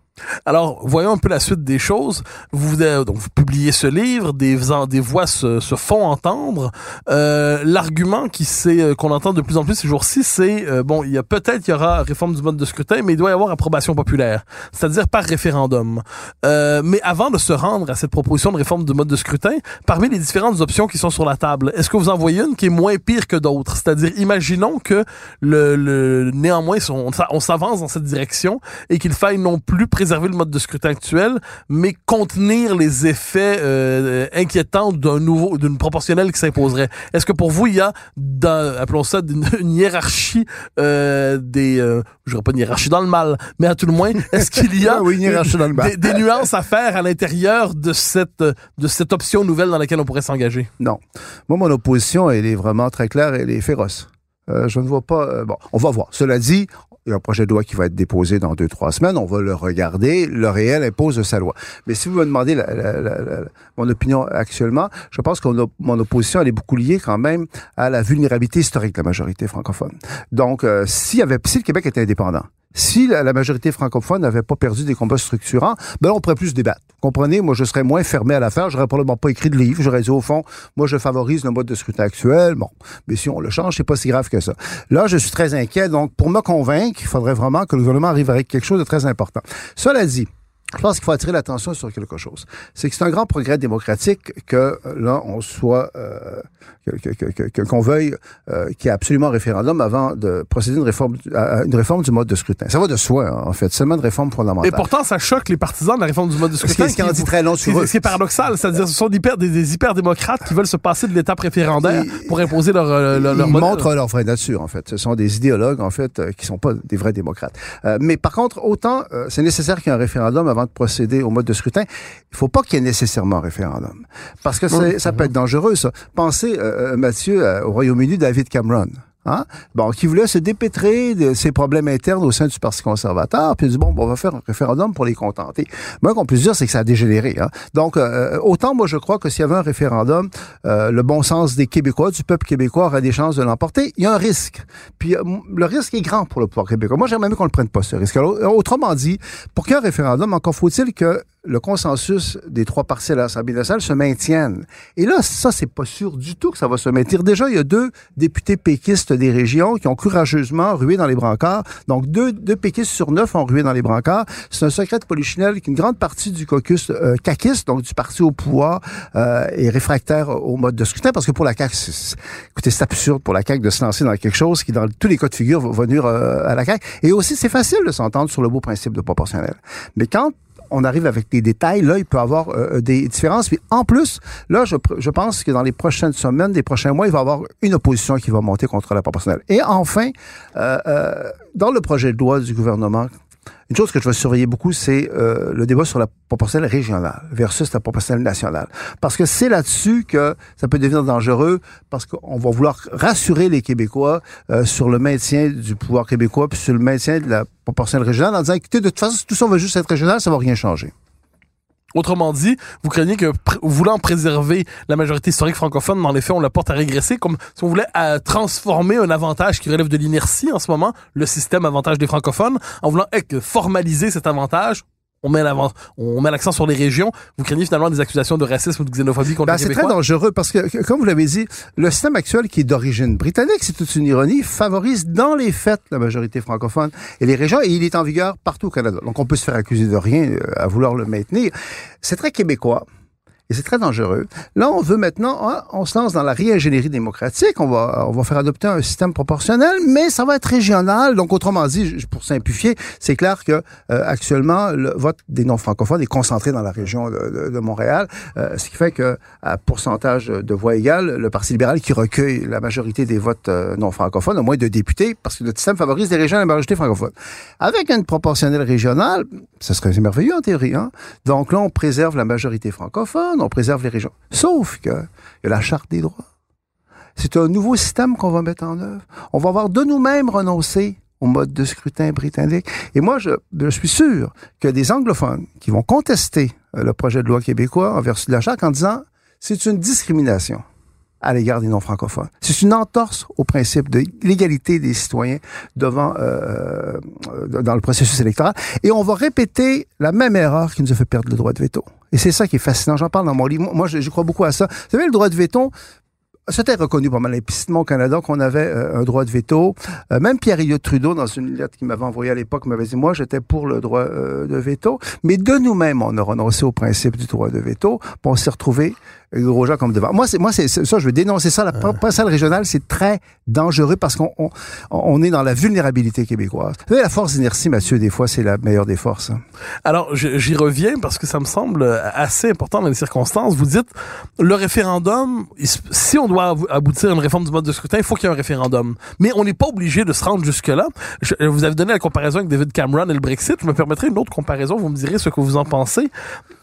Alors, voyons un peu la suite des choses. Vous, euh, donc, vous publiez ce livre, des, des voix se, se font entendre. Euh, L'argument qui euh, qu'on entend de plus en plus ces jours-ci, c'est euh, bon, il y a peut-être il y aura réforme du mode de scrutin, mais il doit y avoir approbation populaire, c'est-à-dire par référendum. Mais avant de se rendre à cette proposition de réforme du mode de scrutin, parmi les différentes options qui sont sur la table, est-ce que vous en voyez une qui est moins pire que d'autres? C'est-à-dire, imaginons que le, le néanmoins on, on s'avance dans cette direction et qu'il faille non plus préserver le mode de scrutin actuel, mais contenir les effets euh, inquiétants d'un nouveau, d'une proportionnelle qui s'imposerait. Est-ce que pour vous, il y a, dans, appelons ça, une, une hiérarchie euh, des, euh, je dirais pas une hiérarchie dans le mal, mais à tout le moins, est-ce qu'il y a oui, une hiérarchie dans le mal. Des, des, nuances à faire à l'intérieur de cette, de cette option nouvelle dans laquelle on pourrait s'engager? Non. Moi, mon opposition, elle est vraiment très claire, elle est féroce. Euh, je ne vois pas. Euh, bon, on va voir. Cela dit, il y a un projet de loi qui va être déposé dans deux, trois semaines. On va le regarder. Le réel impose sa loi. Mais si vous me demandez la, la, la, mon opinion actuellement, je pense que mon opposition, elle est beaucoup liée quand même à la vulnérabilité historique de la majorité francophone. Donc, euh, y avait, si le Québec était indépendant, si la, majorité francophone n'avait pas perdu des combats structurants, ben là, on pourrait plus débattre. Comprenez, moi, je serais moins fermé à l'affaire. J'aurais probablement pas écrit de livre. J'aurais dit, au fond, moi, je favorise le mode de scrutin actuel. Bon, mais si on le change, c'est pas si grave que ça. Là, je suis très inquiet. Donc, pour me convaincre, il faudrait vraiment que le gouvernement arrive avec quelque chose de très important. Cela dit, je pense qu'il faut attirer l'attention sur quelque chose. C'est que c'est un grand progrès démocratique que là, on soit euh, qu'on que, que, que, veuille euh, qu'il y ait absolument un référendum avant de procéder à une réforme, à une réforme du mode de scrutin. Ça va de soi, hein, en fait. Seulement une réforme fondamentale. Et pourtant, ça choque les partisans de la réforme du mode de scrutin. Ce qui, en dit très long sur eux. Ce qui est paradoxal, c'est-à-dire ce sont des, hyper, des, des hyper-démocrates qui veulent se passer de l'étape référendaire Ils- pour imposer leur, euh, leur, leur Ils montrent leur vraie nature, en fait. Ce sont des idéologues, en fait, euh, qui sont pas des vrais démocrates. Euh, mais par contre, autant euh, c'est nécessaire qu'il y ait un référendum avant de procéder au mode de scrutin, il faut pas qu'il y ait nécessairement un référendum. Parce que ça peut être dangereux, ça. Pensez, euh, euh, Mathieu, euh, au Royaume-Uni, David Cameron. Hein? Bon, qui voulait se dépêtrer de ses problèmes internes au sein du Parti conservateur, puis il dit, bon, on va faire un référendum pour les contenter. Moi, qu'on puisse dire, c'est que ça a dégénéré. Hein? Donc, euh, autant, moi, je crois que s'il y avait un référendum, euh, le bon sens des Québécois, du peuple québécois aurait des chances de l'emporter. Il y a un risque. Puis, euh, le risque est grand pour le pouvoir québécois. Moi, j'aimerais même qu'on le prenne pas, ce risque. Autrement dit, pour qu'il y ait un référendum, encore faut-il que le consensus des trois parties à l'Assemblée nationale se maintienne. Et là, ça, c'est pas sûr du tout que ça va se maintenir. Déjà, il y a deux députés péquistes des régions qui ont courageusement rué dans les brancards. Donc, deux, deux péquistes sur neuf ont rué dans les brancards. C'est un secret de polichinelle qu'une grande partie du caucus euh, caquiste, donc du parti au pouvoir, euh, est réfractaire au mode de scrutin parce que pour la CAQ, c'est- écoutez, c'est absurde pour la CAQ de se lancer dans quelque chose qui, dans tous les cas de figure, va, nuire euh, à la CAQ. Et aussi, c'est facile de s'entendre sur le beau principe de proportionnel. Mais quand on arrive avec des détails, là, il peut y avoir euh, des différences. Puis en plus, là, je, je pense que dans les prochaines semaines, des prochains mois, il va y avoir une opposition qui va monter contre la proportionnelle. Et enfin, euh, euh, dans le projet de loi du gouvernement, une chose que je vais surveiller beaucoup, c'est euh, le débat sur la proportionnelle régionale versus la proportionnelle nationale. Parce que c'est là-dessus que ça peut devenir dangereux, parce qu'on va vouloir rassurer les Québécois euh, sur le maintien du pouvoir québécois, puis sur le maintien de la proportionnelle régionale, en disant, écoutez, de toute façon, si tout ça va juste être régional, ça va rien changer. Autrement dit, vous craignez que, voulant préserver la majorité historique francophone, dans les faits, on la porte à régresser, comme si on voulait euh, transformer un avantage qui relève de l'inertie en ce moment, le système avantage des francophones, en voulant que formaliser cet avantage. On met l'avant- on met l'accent sur les régions. Vous craignez finalement des accusations de racisme ou de xénophobie contre Ben, les c'est très dangereux parce que, que- comme vous l'avez dit, le système actuel qui est d'origine britannique, c'est toute une ironie, favorise dans les faits la majorité francophone et les régions, et il est en vigueur partout au Canada. Donc on peut se faire accuser de rien euh, à vouloir le maintenir. C'est très québécois. Et c'est très dangereux. Là, on veut maintenant, hein, on se lance dans la réingénierie démocratique. On va, on va faire adopter un système proportionnel, mais ça va être régional. Donc, autrement dit, pour simplifier, c'est clair que euh, actuellement, le vote des non-francophones est concentré dans la région de, de, de Montréal, euh, ce qui fait que, à pourcentage de voix égales, le Parti libéral qui recueille la majorité des votes euh, non-francophones, au moins de députés, parce que le système favorise les régions à la majorité francophone. Avec une proportionnelle régionale, ce serait merveilleux en théorie. Hein? Donc là, on préserve la majorité francophone, on préserve les régions. Sauf que il y a la charte des droits. C'est un nouveau système qu'on va mettre en œuvre. On va avoir de nous-mêmes renoncé au mode de scrutin britannique. Et moi, je, suis sûr que des anglophones qui vont contester euh, le projet de loi québécois en vertu de la charte en disant c'est une discrimination à l'égard des non-francophones. C'est une entorse au principe de l'égalité des citoyens devant euh, dans le processus électoral. Et on va répéter la même erreur qui nous a fait perdre le droit de veto. Et c'est ça qui est fascinant. J'en parle dans mon livre. Moi, je, je, crois beaucoup à ça. Vous savez, le droit de veto, c'était reconnu pas mal implicitement au Canada qu'on avait euh, un droit de veto. Euh, même Pierre Elliott Trudeau, dans une lettre qu'il m'avait envoyée à l'époque, m'avait dit, moi, j'étais pour le droit euh, de veto. Mais de nous-mêmes, on a renoncé au principe du droit de veto. Puis on s'est gros gens comme devant. Moi, c'est moi, c'est ça. Je veux dénoncer ça. La proportionnelle régionale, c'est très dangereux parce qu'on on, on, est dans la vulnérabilité québécoise. Vous savez, la force d'inertie, Mathieu, des fois, c'est la meilleure des forces. Hein. Alors, j'y reviens parce que ça me semble assez important dans les circonstances. Vous dites le référendum. Si on doit aboutir à une réforme du mode de scrutin, il faut qu'il y ait un référendum. Mais on n'est pas obligé de se rendre jusque là. Je, vous avez donné la comparaison avec David Cameron et le Brexit. Je me permettrai une autre comparaison. Vous me direz ce que vous en pensez.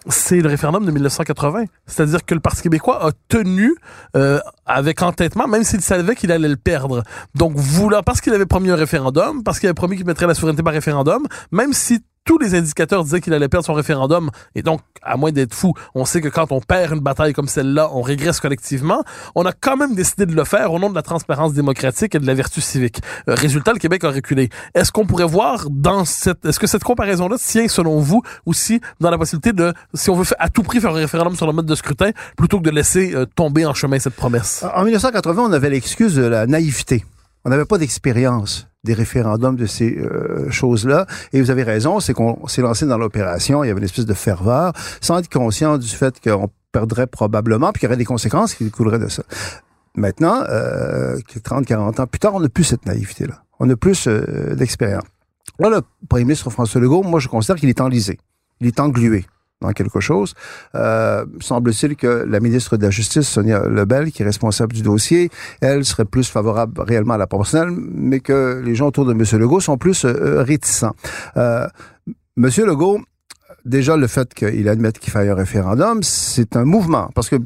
C'est le référendum de 1980. C'est-à-dire que le Parti québécois a tenu euh, avec entêtement, même s'il savait qu'il allait le perdre. Donc, voulant, parce qu'il avait promis un référendum, parce qu'il avait promis qu'il mettrait la souveraineté par référendum, même si tous les indicateurs disaient qu'il allait perdre son référendum. Et donc, à moins d'être fou, on sait que quand on perd une bataille comme celle-là, on régresse collectivement. On a quand même décidé de le faire au nom de la transparence démocratique et de la vertu civique. Euh, résultat, le Québec a reculé. Est-ce qu'on pourrait voir dans cette, est-ce que cette comparaison-là tient, selon vous, aussi dans la possibilité de, si on veut à tout prix faire un référendum sur le mode de scrutin, plutôt que de laisser euh, tomber en chemin cette promesse? En 1980, on avait l'excuse de la naïveté. On n'avait pas d'expérience des référendums de ces euh, choses-là. Et vous avez raison, c'est qu'on s'est lancé dans l'opération, il y avait une espèce de ferveur, sans être conscient du fait qu'on perdrait probablement, puis qu'il y aurait des conséquences qui découleraient de ça. Maintenant, euh, 30, 40 ans plus tard, on n'a plus cette naïveté-là. On a plus euh, d'expérience. Là, le premier ministre François Legault, moi, je considère qu'il est enlisé. Il est englué dans quelque chose. Euh, semble-t-il que la ministre de la Justice, Sonia Lebel, qui est responsable du dossier, elle serait plus favorable réellement à la proportionnelle, mais que les gens autour de M. Legault sont plus euh, réticents. Euh, M. Legault, déjà le fait qu'il admette qu'il faille un référendum, c'est un mouvement, parce que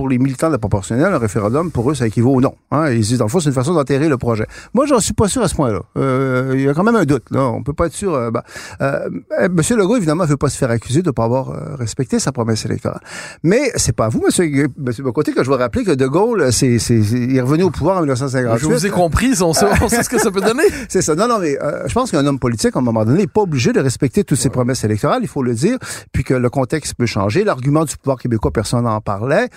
pour les militants de la proportionnelle, un référendum, pour eux, ça équivaut au non. Hein? Ils disent, dans le fond, c'est une façon d'enterrer le projet. Moi, j'en suis pas sûr à ce point-là. Euh, il y a quand même un doute. Là. On peut pas être sûr. Euh, bah, euh, Monsieur Legault, évidemment, veut pas se faire accuser de ne pas avoir euh, respecté sa promesse électorale. Mais c'est pas à vous, Monsieur, monsieur Bocoté, que je veux rappeler que De Gaulle, c'est, c'est, il est revenu au pouvoir en 1958. Je vous ai compris. On sait, on sait ce que ça peut donner. c'est ça. Non, non, mais euh, je pense qu'un homme politique, à un moment donné, n'est pas obligé de respecter toutes ses promesses électorales. Il faut le dire. Puis que le contexte peut changer. L'argument du pouvoir québécois, personne n'en parlait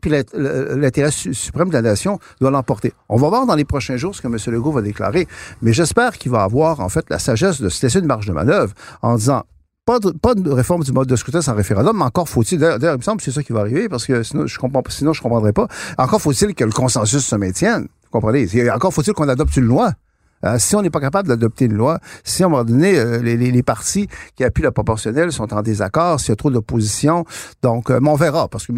puis l'intérêt suprême de la nation doit l'emporter. On va voir dans les prochains jours ce que M. Legault va déclarer, mais j'espère qu'il va avoir en fait la sagesse de se laisser une marge de manœuvre en disant pas de, pas de réforme du mode de scrutin sans référendum, mais encore faut-il, d'ailleurs, il me semble que c'est ça qui va arriver, parce que sinon je comprends sinon je comprendrai pas. Encore faut-il que le consensus se maintienne. Vous comprenez? Encore faut-il qu'on adopte une loi. Euh, si on n'est pas capable d'adopter une loi, si à un moment donné, euh, les, les, les, partis qui appuient la proportionnelle sont en désaccord, s'il y a trop d'opposition, donc, euh, on verra, parce que,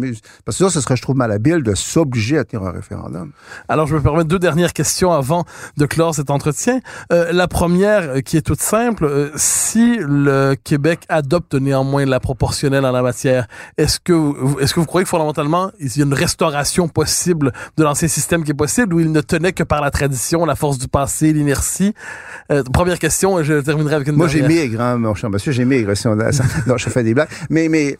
parce que ça, ce serait, je trouve, malhabile de s'obliger à tenir un référendum. Alors, je me permets deux dernières questions avant de clore cet entretien. la première, qui est toute simple, si le Québec adopte néanmoins la proportionnelle en la matière, est-ce que, est-ce que vous croyez que fondamentalement, il y a une restauration possible de l'ancien système qui est possible, ou il ne tenait que par la tradition, la force du passé, l'inertie merci. Euh, première question, je terminerai avec une Moi, j'ai maigre, hein, mon cher monsieur, j'ai maigre. Si on a, non, je fais des blagues. Mais, mais,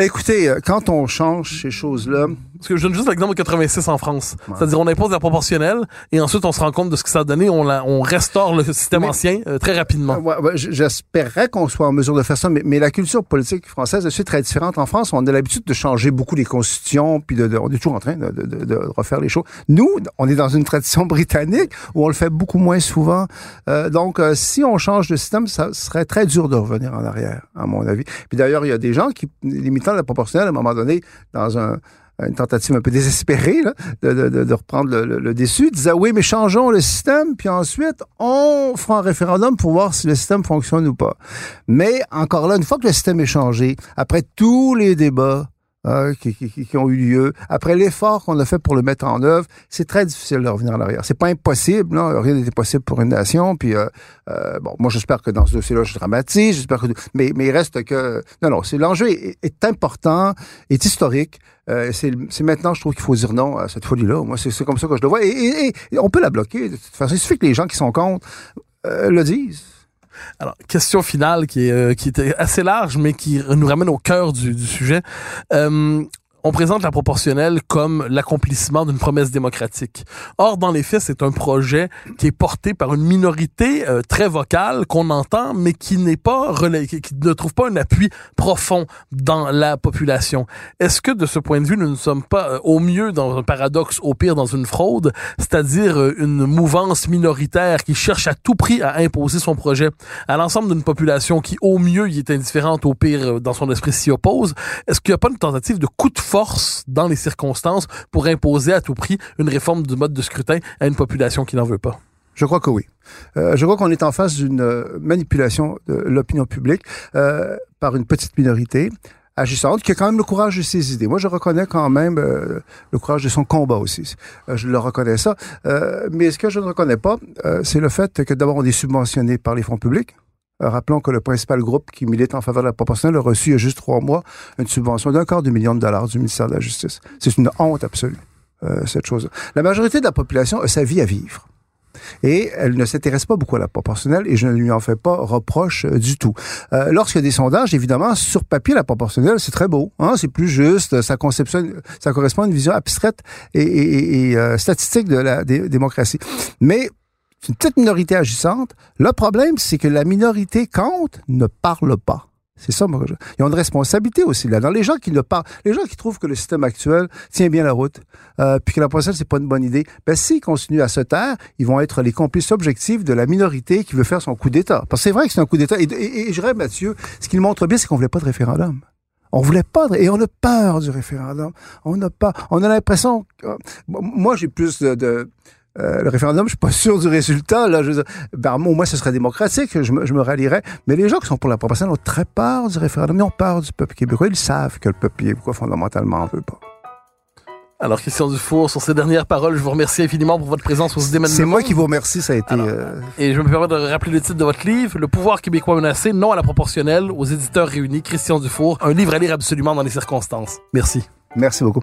écoutez, euh, quand on change ces choses-là, parce que je donne juste l'exemple de 86 en France. Ouais. C'est-à-dire, on impose la proportionnelle et ensuite on se rend compte de ce que ça a donné, on, la, on restaure le système mais, ancien euh, très rapidement. Ouais, ouais, J'espérais qu'on soit en mesure de faire ça, mais, mais, la culture politique française est très différente. En France, on a l'habitude de changer beaucoup les constitutions, puis de, de, on est toujours en train de, de, de, refaire les choses. Nous, on est dans une tradition britannique où on le fait beaucoup moins souvent. Euh, donc, euh, si on change de système, ça serait très dur de revenir en arrière, à mon avis. Puis d'ailleurs, il y a des gens qui, de la proportionnelle, à un moment donné, dans un, une tentative un peu désespérée de, de, de, reprendre le, le, le, déçu, disait oui, mais changeons le système, puis ensuite, on fera un référendum pour voir si le système fonctionne ou pas. Mais encore là, une fois que le système est changé, après tous les débats, euh, qui, ont eu lieu. Après l'effort qu'on a fait pour le mettre en œuvre, c'est très difficile de revenir en arrière. C'est pas impossible, là. rien n'était possible pour une nation. Puis euh, euh, bon, moi j'espère que dans ce dossier-là, je dramatise. J'espère que, mais mais il reste que non, non. C'est l'enjeu est, important, est historique. Euh, c'est maintenant, je trouve qu'il faut dire non à cette folie-là. Moi, c'est comme ça que je le vois. Et, et, on peut la bloquer. De toute façon, il suffit que les gens qui sont contre le disent. Alors, question finale qui est, euh, qui était assez large, mais qui nous ramène au cœur du, du sujet. Euh, on présente la proportionnelle comme l'accomplissement d'une promesse démocratique. Or, dans les faits, c'est un projet qui est porté par une minorité euh, très vocale qu'on entend, mais qui n'est pas qui, ne trouve pas un appui profond dans la population. Est-ce que, de ce point de vue, nous ne sommes pas euh, au mieux dans un paradoxe, au pire dans une fraude, c'est-à-dire euh, une mouvance minoritaire qui cherche à tout prix à imposer son projet à l'ensemble d'une population qui, au mieux, y est indifférente, au pire, dans son esprit s'y oppose? Est-ce qu'il n'y a pas une tentative de coup de force dans les circonstances pour imposer à tout prix une réforme du mode de scrutin à une population qui n'en veut pas? Je crois que oui. Euh, je crois qu'on est en face d'une manipulation de l'opinion publique euh, par une petite minorité agissante qui a quand même le courage de ses idées. Moi, je reconnais quand même euh, le courage de son combat aussi. Euh, je le reconnais ça. Euh, mais ce que je ne reconnais pas, c'est le fait que d'abord on est subventionné par les fonds publics. Rappelons que le principal groupe qui milite en faveur de la proportionnelle a reçu il y a juste trois mois une subvention d'un quart de million de dollars du ministère de la Justice. C'est une honte absolue, euh, cette chose. -là. La majorité de la population a sa vie à vivre. Et elle ne s'intéresse pas beaucoup à la proportionnelle et je ne lui en fais pas reproche euh, du tout. Euh, Lorsqu'il y a des sondages, évidemment, sur papier, la proportionnelle, c'est très beau. Hein, c'est plus juste, ça, correspond à une vision abstraite et, euh, statistique de la dé démocratie. Mais c'est une petite minorité agissante. Le problème, c'est que la minorité compte ne parle pas. C'est ça, moi. Ils ont une responsabilité aussi là. Dans les gens qui ne parlent, les gens qui trouvent que le système actuel tient bien la route, euh, puis que la prochaine c'est pas une bonne idée, ben s'ils continuent à se taire, ils vont être les complices objectifs de la minorité qui veut faire son coup d'État. Parce que c'est vrai que c'est un coup d'État. Et, et, et je dirais, Mathieu, ce qu'il montre bien, c'est qu'on voulait pas de référendum. On voulait pas de... et on a peur du référendum. On n'a pas, on a l'impression. Que... Moi, j'ai plus de, de euh, le référendum, je suis pas sûr du résultat. Là, je, ben, au moins, ce serait démocratique. Je me, je me rallierais. Mais les gens qui sont pour la proportionnelle ont très peur du référendum. Ils ont peur du peuple québécois. Ils savent que le peuple québécois, fondamentalement, en veut pas. Alors, Christian Dufour, sur ces dernières paroles, je vous remercie infiniment pour votre présence aux idées C'est moi qui vous remercie, ça a été... Alors, euh... Et je me permets de rappeler le titre de votre livre, Le pouvoir québécois menacé, non à la proportionnelle, aux éditeurs réunis, Christian Dufour. Un livre à lire absolument dans les circonstances. Merci. Merci beaucoup.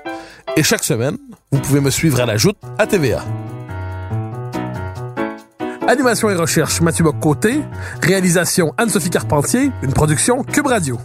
Et chaque semaine, vous pouvez me suivre à la joute à TVA. Animation et recherche Mathieu Bock-Côté. Réalisation Anne-Sophie Carpentier. Une production Cube Radio.